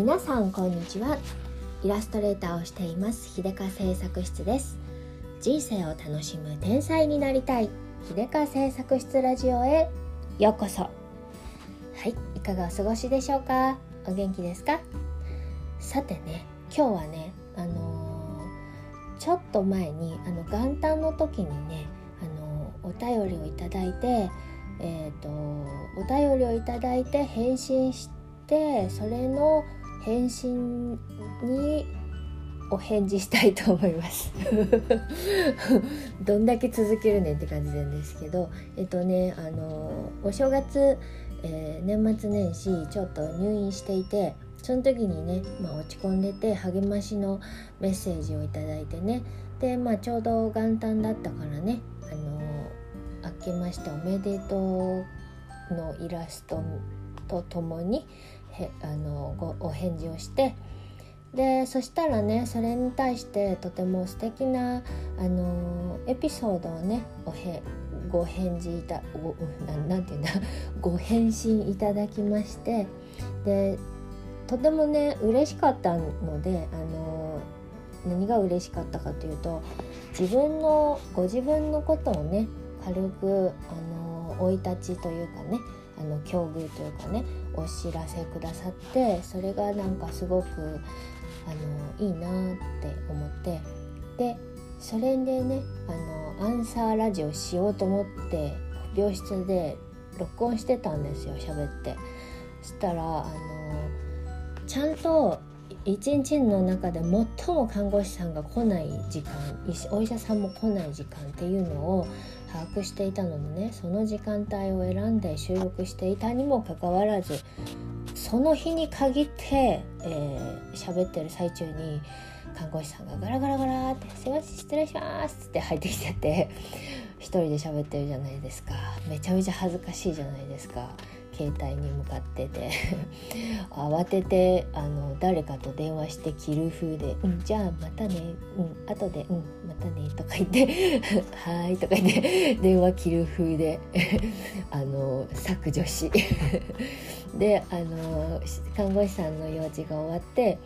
皆さんこんにちは。イラストレーターをしています。秀香製作室です。人生を楽しむ天才になりたい。秀香製作室ラジオへ。ようこそ。はいいかがお過ごしでしょうか？お元気ですか？さてね今日はねあのー、ちょっと前にあの元旦の時にねあのー、お便りをいただいてえーと、お便りをいただいて返信してそれの返信にお返事したいと思います。どんだけ続けるねんって感じなんですけどえっとねあのお正月、えー、年末年始ちょっと入院していてその時にね、まあ、落ち込んでて励ましのメッセージを頂いてねで、まあ、ちょうど元旦だったからねあの明けましておめでとうのイラストとともにへあのごお返事をしてでそしたらねそれに対してとても素敵なあのエピソードをねおへご返事いたごななんていうんだ ご返信いただきましてでとてもね嬉しかったのであの何が嬉しかったかというと自分のご自分のことをね軽くあの生い立ちというかねあの境遇というかねお知らせくださってそれがなんかすごくあのいいなって思ってでそれでねあのアンサーラジオしようと思って病室で録音してたんですよ喋って。そしたらあのちゃんと一日の中で最も看護師さんが来ない時間お医者さんも来ない時間っていうのを把握していたのでねその時間帯を選んで収録していたにもかかわらずその日に限って喋、えー、ってる最中に看護師さんがガラガラガラって「すいません失礼します」って入ってきてて一人で喋ってるじゃないですかめちゃめちゃ恥ずかしいじゃないですか。携帯に向かってて。慌ててあの誰かと電話して切る風で「うん。じゃあまたねうん後でうんまたね」とか言って「はい」とか言って電話切る風で あの削除し。であの看護師さんの用事が終わって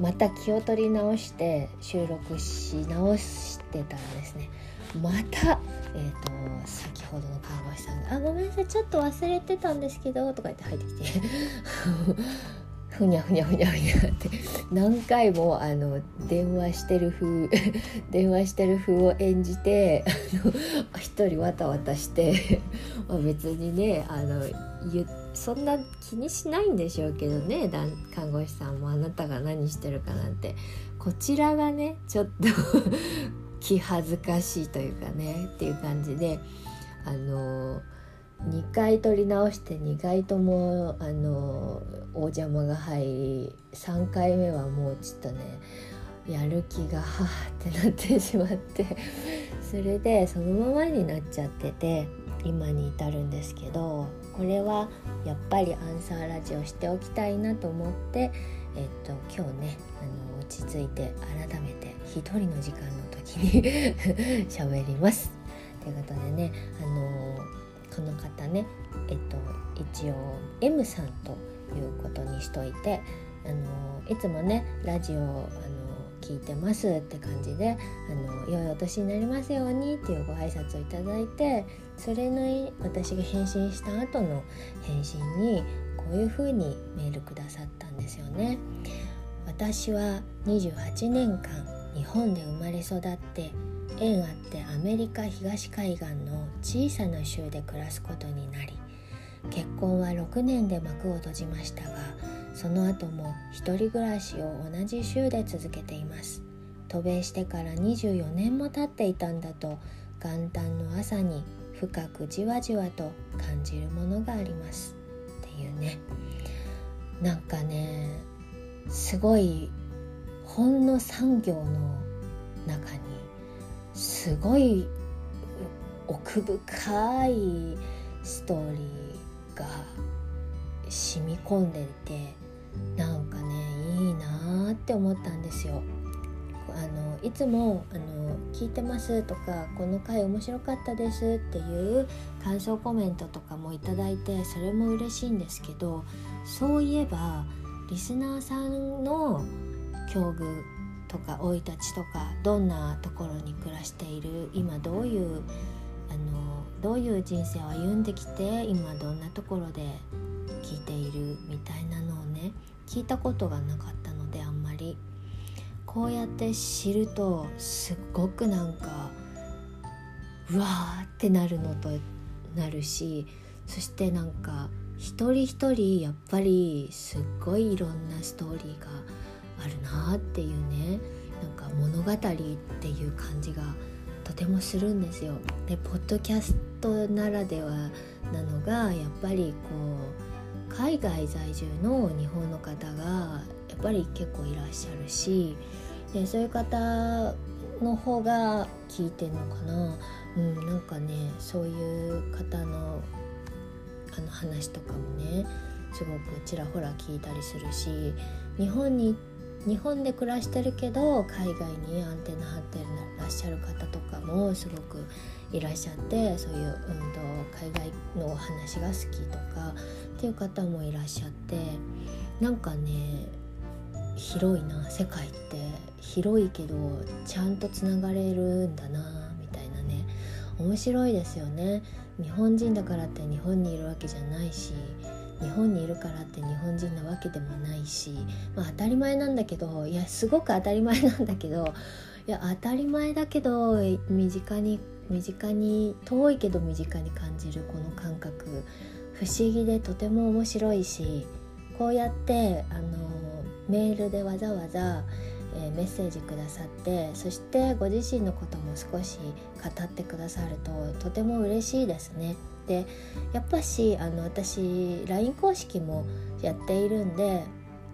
また気を取り直して収録し直してたらですねまた、えーと、先ほどの看護師さんが「あごめんなさいちょっと忘れてたんですけど」とか言って入ってきて ふにゃふにゃふにゃふにゃって何回もあの電話してる風 電話してる風を演じて一人わたわたしてまあ別にねあのそんな気にしないんでしょうけどね看護師さんもあなたが何してるかなんて。こちらがねちょっと気恥ずかしいというかねっていう感じであの2回撮り直して2回ともあのお邪魔が入り3回目はもうちょっとねやる気がはーってなってしまってそれでそのままになっちゃってて今に至るんですけどこれはやっぱりアンサーラジオしておきたいなと思ってえっと今日ねあの落ち着いて改めて一人の時間の時に 喋ります。ということでねあのこの方ねえっと一応 M さんということにしといてあのいつもねラジオあの聞いてますって感じであの良いお年になりますようにっていうご挨拶をいただいてそれの私が返信した後の返信にこういう風にメールくださったんですよね。私は28年間日本で生まれ育って縁あってアメリカ東海岸の小さな州で暮らすことになり結婚は6年で幕を閉じましたがその後も一人暮らしを同じ州で続けています。渡米してから24年も経っていたんだと元旦の朝に深くじわじわと感じるものがあります。っていうね。なんかねすごいほんの産業の中にすごい奥深いストーリーが染み込んでいてなんかねいいなって思ったんですよ。あのいつもあの「聞いてます」とか「この回面白かったです」っていう感想コメントとかもいただいてそれも嬉しいんですけどそういえばリスナーさんの境遇とか生い立ちとかどんなところに暮らしている今どういうあのどういう人生を歩んできて今どんなところで聞いているみたいなのをね聞いたことがなかったのであんまり。こうやって知るとすっごくなんかうわーってなるのとなるしそしてなんか一人一人やっぱりすっごいいろんなストーリーがなっていうねなんか物語っていう感じがとてもするんですよ。でポッドキャストならではなのがやっぱりこう海外在住の日本の方がやっぱり結構いらっしゃるしでそういう方の方が聞いてんのかな、うん、なんかねそういう方のあの話とかもねすごくちらほら聞いたりするし日本に日本で暮らしてるけど海外にアンテナ張ってらっしゃる方とかもすごくいらっしゃってそういう運動海外のお話が好きとかっていう方もいらっしゃってなんかね広いな世界って。広いけどちゃんとつながれるんだなみたいなね。面白いですよね。日本人だからって日本にいるわけじゃないし日本にいるからって日本人なわけでもないし、まあ、当たり前なんだけどいやすごく当たり前なんだけどいや当たり前だけど身近に身近に遠いけど身近に感じるこの感覚不思議でとても面白いしこうやってあのメールでわざわざえー、メッセージくださってそしてご自身のことも少し語ってくださるととても嬉しいですね。でやっぱしあの私 LINE 公式もやっているんで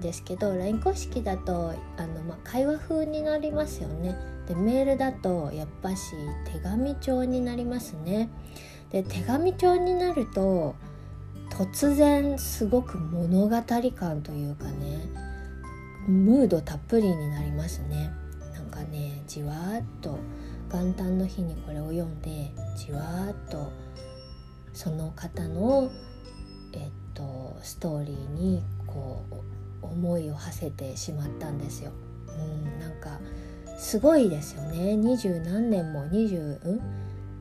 ですけど LINE 公式だとあの、ま、会話風になりますよね。でメールだとやっぱし手紙帳になりますね。で手紙帳になると突然すごく物語感というかねムードたっぷりになりますねなんかねじわーっと元旦の日にこれを読んでじわーっとその方のえっとストーリーにこう思いを馳せてしまったんですよ。うんなんかすごいですよね二十何年も20、うん、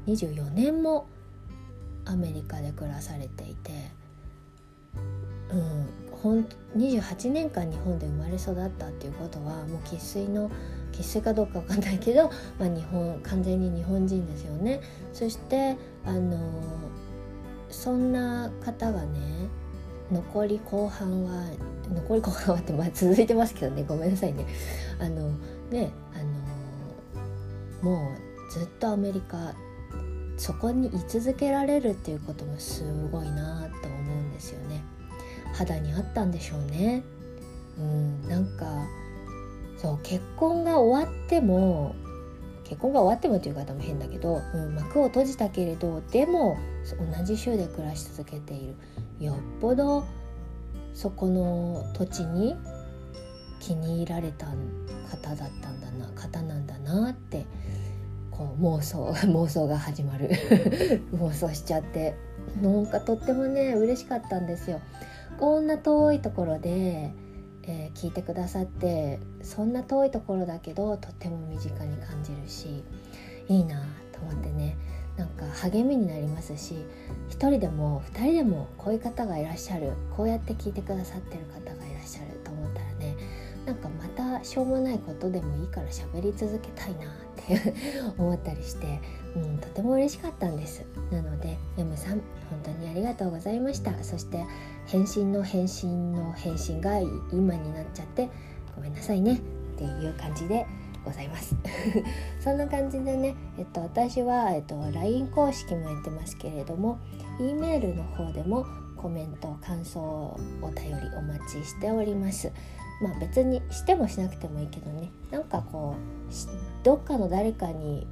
24年もアメリカで暮らされていて、うん、ほん28年間日本で生まれ育ったっていうことはもう生粋の生粋かどうかわかんないけど、まあ、日本完全に日本人ですよね。そしてあのそんな方がね残り後半は残り後半はってまあ続いてますけどねごめんなさいね。あのねあのもうずっとアメリカそこに居続けられるっていうこともすごいなと思うんですよね。肌にあったんでしょうね。うん、なんかそう結婚が終わっても結婚が終わってもという方も変だけど、うん、幕を閉じたけれどでも同じ州で暮らし続けている。よっぽどそこの土地に気に入られた方だったんだな方なんだなってこう妄想 妄想が始まる。妄想しちゃって。なんかとってもね嬉しかったんですよ。こんな遠いところで、えー、聞いてくださってそんな遠いところだけどとっても身近に感じるしいいなと思ってね。なんか励みになりますし1人でも2人でもこういう方がいらっしゃる。こうやって聞いてくださってる方がいらっしゃると思ったらねなんかしょうもないことでもいいから喋り続けたいなって 思ったりして、うん、とても嬉しかったんです。なので M さん本当にありがとうございました。そして返信の返信の返信が今になっちゃってごめんなさいね。っていう感じでございます。そんな感じでね、えっと、私は、えっと、LINE 公式もやってますけれども E メールの方でもコメント感想お便りお待ちしております。まあ別にしてもしなくてもいいけどね。なんかこうどっかの誰かに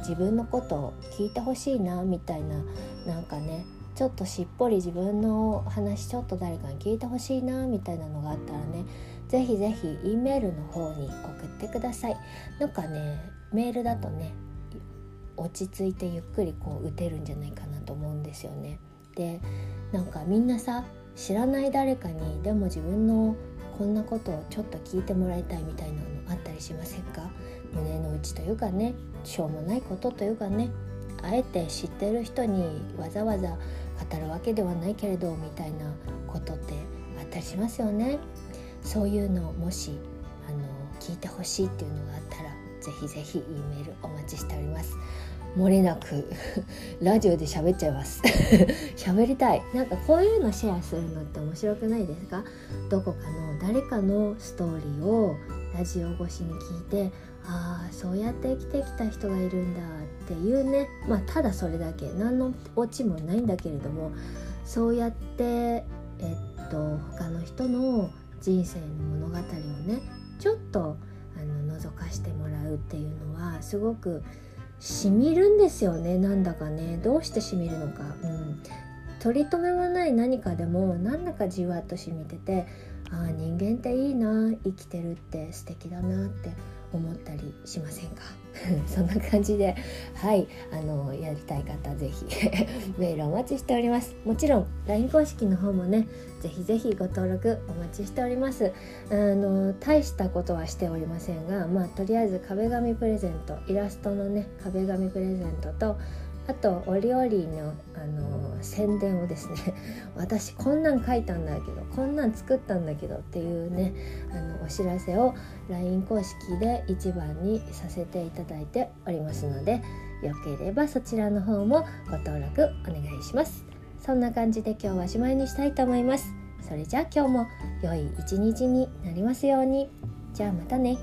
自分のことを聞いてほしいなみたいななんかねちょっとしっぽり自分の話ちょっと誰かに聞いてほしいなみたいなのがあったらねぜひぜひ E メールの方に送ってください。なんかねメールだとね落ち着いてゆっくりこう打てるんじゃないかなと思うんですよね。でなんかみんなさ知らない誰かにでも自分のこんなことをちょっと聞いてもらいたいみたいなのあったりしませんか？胸の内というかねしょうもないことというかねあえて知ってる人にわざわざ語るわけではないけれどみたいなことってあったりしますよね。そういうのをもしあの聞いてほしいっていうのがあったらぜひぜひ E メールお待ちしております。漏れなく ラジオで喋っちゃいます。喋りたい。なんかこういうのシェアするのって面白くないですか？どこかの誰かのストーリーをラジオ越しに聞いてああそうやって生きてきた人がいるんだっていうね。まあただそれだけ。何のオチもないんだけれどもそうやってえっと他の人の人生の物語をねちょっとあの覗かしてもらうっていうのはすごくしみるんですよねなんだかね。どうしてしみるのか、うん、取り留めはない何かでもなんだかじわっとしみててああ人間っていいな生きてるって素敵だなって思ったりしませんか？そんな感じではいあのやりたい方ぜひ メールお待ちしております。もちろん LINE 公式の方もねぜひぜひご登録お待ちしております。あの大したことはしておりませんがまあとりあえず壁紙プレゼントイラストのね壁紙プレゼントとあとお料理のあの宣伝をですね 私こんなん書いたんだけどこんなん作ったんだけどっていうねあのお知らせを LINE 公式で一番にさせていただいておりますのでよければそちらの方もご登録お願いします。そんな感じで今日はおしまいにしたいと思います。それじゃあ今日も良い一日になりますように。じゃあまたね。